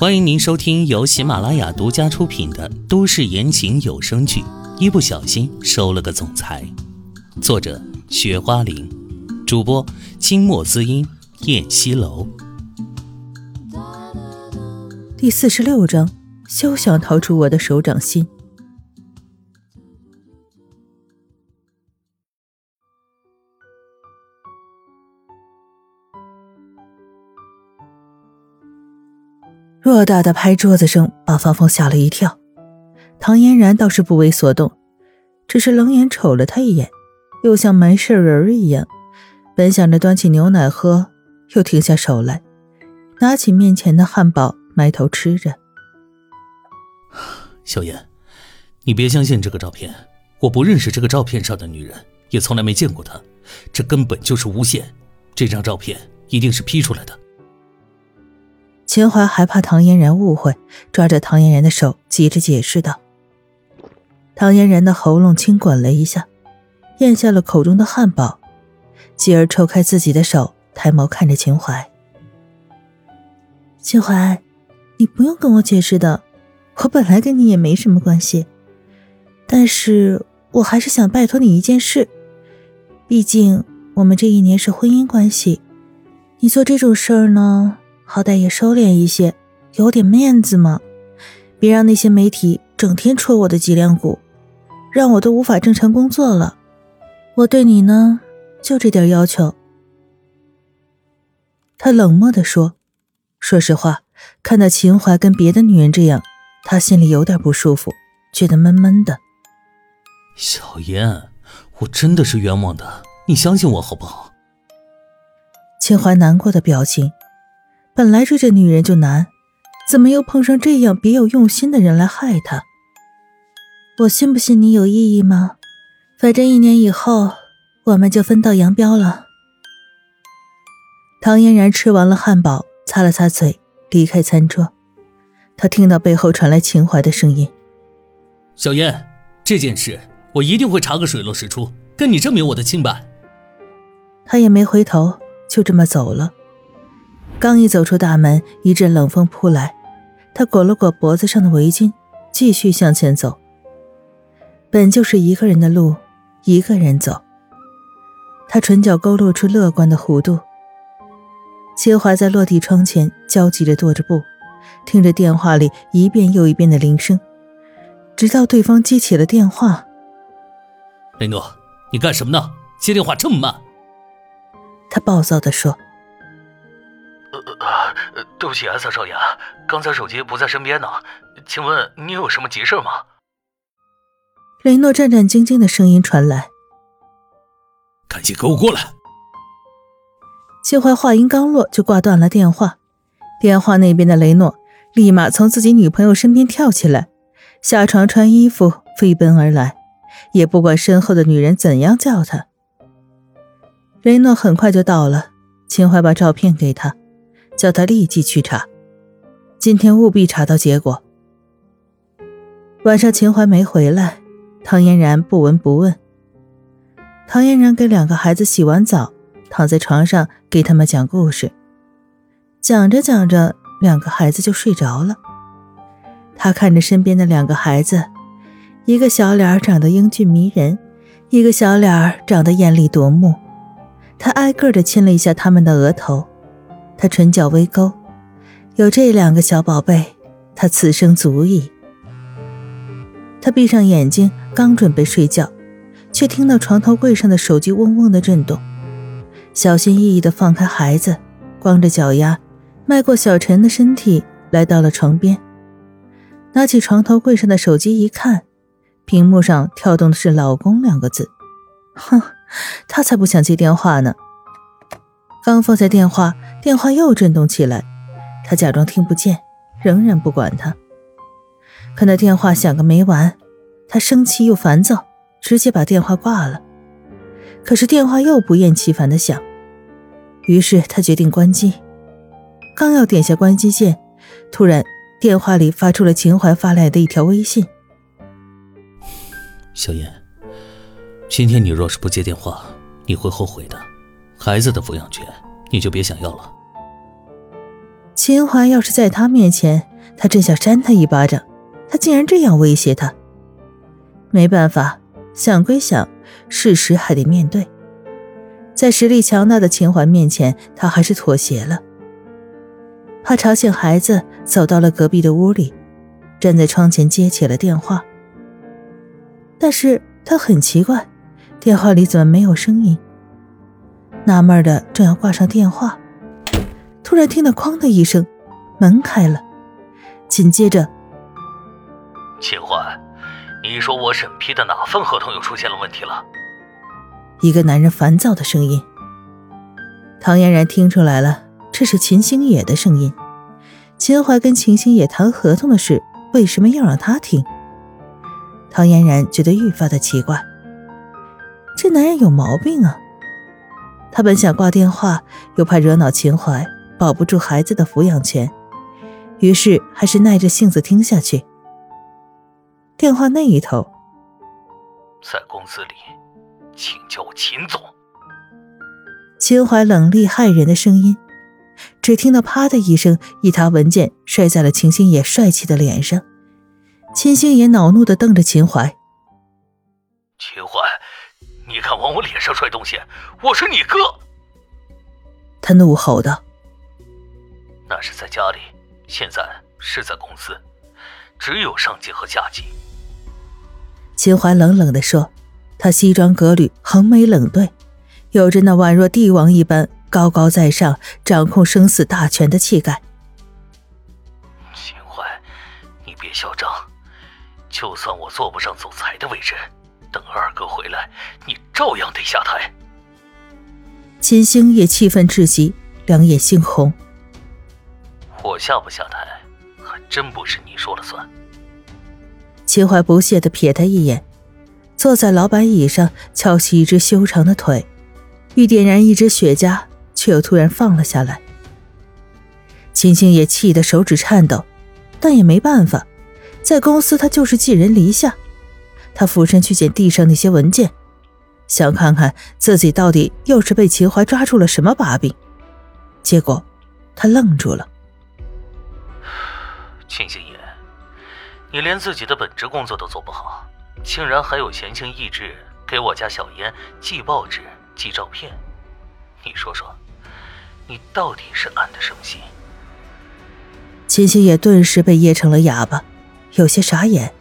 欢迎您收听由喜马拉雅独家出品的都市言情有声剧《一不小心收了个总裁》，作者：雪花玲，主播：清墨滋音、燕西楼。第四十六章：休想逃出我的手掌心。偌大的拍桌子声把芳芳吓了一跳，唐嫣然倒是不为所动，只是冷眼瞅了他一眼，又像没事人一样。本想着端起牛奶喝，又停下手来，拿起面前的汉堡埋头吃着。小燕，你别相信这个照片，我不认识这个照片上的女人，也从来没见过她，这根本就是诬陷，这张照片一定是 P 出来的。秦淮还怕唐嫣然误会，抓着唐嫣然的手，急着解释道。唐嫣然的喉咙轻滚了一下，咽下了口中的汉堡，继而抽开自己的手，抬眸看着秦淮：“秦淮，你不用跟我解释的，我本来跟你也没什么关系，但是我还是想拜托你一件事，毕竟我们这一年是婚姻关系，你做这种事儿呢。”好歹也收敛一些，有点面子嘛！别让那些媒体整天戳我的脊梁骨，让我都无法正常工作了。我对你呢，就这点要求。他冷漠地说：“说实话，看到秦淮跟别的女人这样，他心里有点不舒服，觉得闷闷的。”小燕，我真的是冤枉的，你相信我好不好？秦淮难过的表情。本来追着女人就难，怎么又碰上这样别有用心的人来害她？我信不信你有意义吗？反正一年以后我们就分道扬镳了。唐嫣然吃完了汉堡，擦了擦嘴，离开餐桌。她听到背后传来秦淮的声音：“小燕，这件事我一定会查个水落石出，跟你证明我的清白。”他也没回头，就这么走了。刚一走出大门，一阵冷风扑来，他裹了裹脖子上的围巾，继续向前走。本就是一个人的路，一个人走。他唇角勾勒出乐观的弧度。秦淮在落地窗前焦急地踱着步，听着电话里一遍又一遍的铃声，直到对方接起了电话。雷诺，你干什么呢？接电话这么慢？他暴躁地说。呃，对不起啊，三少爷，刚才手机不在身边呢，请问你有什么急事吗？雷诺战战兢兢的声音传来：“赶紧给我过来！”谢怀话音刚落，就挂断了电话。电话那边的雷诺立马从自己女朋友身边跳起来，下床穿衣服，飞奔而来，也不管身后的女人怎样叫他。雷诺很快就到了，秦淮把照片给他。叫他立即去查，今天务必查到结果。晚上秦淮没回来，唐嫣然不闻不问。唐嫣然给两个孩子洗完澡，躺在床上给他们讲故事。讲着讲着，两个孩子就睡着了。他看着身边的两个孩子，一个小脸长得英俊迷人，一个小脸长得艳丽夺目。他挨个的亲了一下他们的额头。他唇角微勾，有这两个小宝贝，他此生足矣。他闭上眼睛，刚准备睡觉，却听到床头柜上的手机嗡嗡的震动。小心翼翼地放开孩子，光着脚丫，迈过小陈的身体，来到了床边，拿起床头柜上的手机一看，屏幕上跳动的是“老公”两个字。哼，他才不想接电话呢。刚放下电话。电话又震动起来，他假装听不见，仍然不管他。可那电话响个没完，他生气又烦躁，直接把电话挂了。可是电话又不厌其烦的响，于是他决定关机。刚要点下关机键，突然电话里发出了秦淮发来的一条微信：“小燕，今天你若是不接电话，你会后悔的。孩子的抚养权。”你就别想要了。秦淮要是在他面前他真想扇他一巴掌，他竟然这样威胁他。没办法，想归想，事实还得面对。在实力强大的秦淮面前，他还是妥协了。怕吵醒孩子，走到了隔壁的屋里，站在窗前接起了电话。但是他很奇怪，电话里怎么没有声音？纳闷的正要挂上电话，突然听到“哐”的一声，门开了，紧接着，秦淮，你说我审批的哪份合同又出现了问题了？一个男人烦躁的声音。唐嫣然听出来了，这是秦星野的声音。秦淮跟秦星野谈合同的事，为什么要让他听？唐嫣然觉得愈发的奇怪，这男人有毛病啊！他本想挂电话，又怕惹恼秦淮，保不住孩子的抚养权，于是还是耐着性子听下去。电话那一头，在公司里，请叫我秦总。秦淮冷厉骇人的声音，只听到“啪”的一声，一沓文件摔在了秦星野帅气的脸上。秦星野恼怒的瞪着秦淮：“秦淮，你敢往我脸上摔东西？我是你哥！”他怒吼道：“那是在家里，现在是在公司，只有上级和下级。”秦淮冷冷的说：“他西装革履，横眉冷对，有着那宛若帝王一般高高在上、掌控生死大权的气概。”秦淮，你别嚣张。就算我坐不上总裁的位置，等二哥回来，你照样得下台。秦星也气愤至极，两眼猩红。我下不下台，还真不是你说了算。秦淮不屑的瞥他一眼，坐在老板椅上，翘起一只修长的腿，欲点燃一支雪茄，却又突然放了下来。秦星也气得手指颤抖，但也没办法。在公司，他就是寄人篱下。他俯身去捡地上那些文件，想看看自己到底又是被秦淮抓住了什么把柄。结果，他愣住了。秦星野，你连自己的本职工作都做不好，竟然还有闲情逸致给我家小嫣寄报纸、寄照片。你说说，你到底是安的什么心？秦星野顿时被噎成了哑巴。有些傻眼，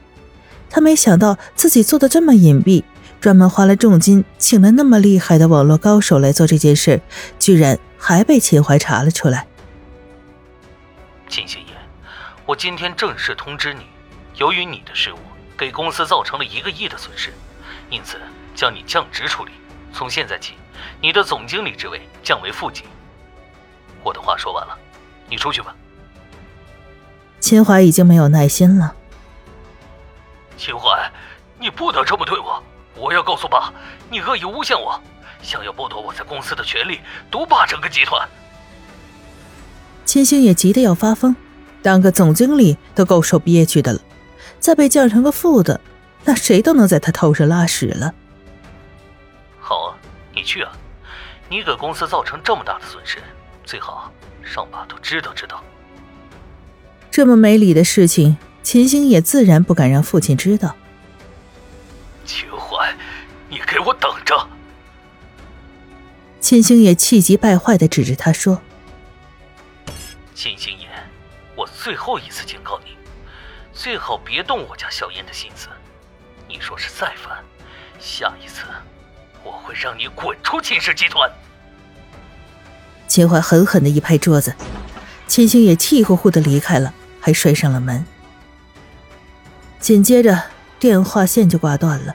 他没想到自己做的这么隐蔽，专门花了重金请了那么厉害的网络高手来做这件事，居然还被秦淮查了出来。秦星野，我今天正式通知你，由于你的失误，给公司造成了一个亿的损失，因此将你降职处理。从现在起，你的总经理职位降为副级。我的话说完了，你出去吧。秦淮已经没有耐心了。秦淮，你不能这么对我！我要告诉爸，你恶意诬陷我，想要剥夺我在公司的权利，独霸整个集团。秦星也急得要发疯，当个总经理都够受憋屈的了，再被降成个副的，那谁都能在他头上拉屎了。好啊，你去啊！你给公司造成这么大的损失，最好让爸都知道知道。这么没理的事情，秦星也自然不敢让父亲知道。秦淮，你给我等着！秦星也气急败坏的指着他说：“秦星野，我最后一次警告你，最好别动我家小燕的心思。你说是再犯，下一次我会让你滚出秦氏集团！”秦淮狠狠的一拍桌子，秦星也气呼呼的离开了。还摔上了门，紧接着电话线就挂断了。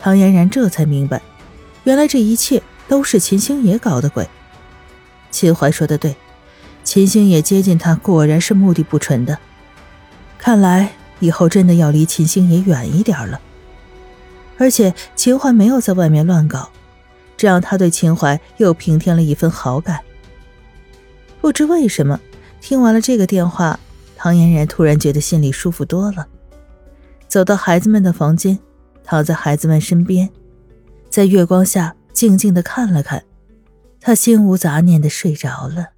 唐嫣然这才明白，原来这一切都是秦星野搞的鬼。秦淮说的对，秦星野接近他果然是目的不纯的。看来以后真的要离秦星野远一点了。而且秦淮没有在外面乱搞，这让他对秦淮又平添了一份好感。不知为什么，听完了这个电话。唐嫣然突然觉得心里舒服多了，走到孩子们的房间，躺在孩子们身边，在月光下静静的看了看，她心无杂念的睡着了。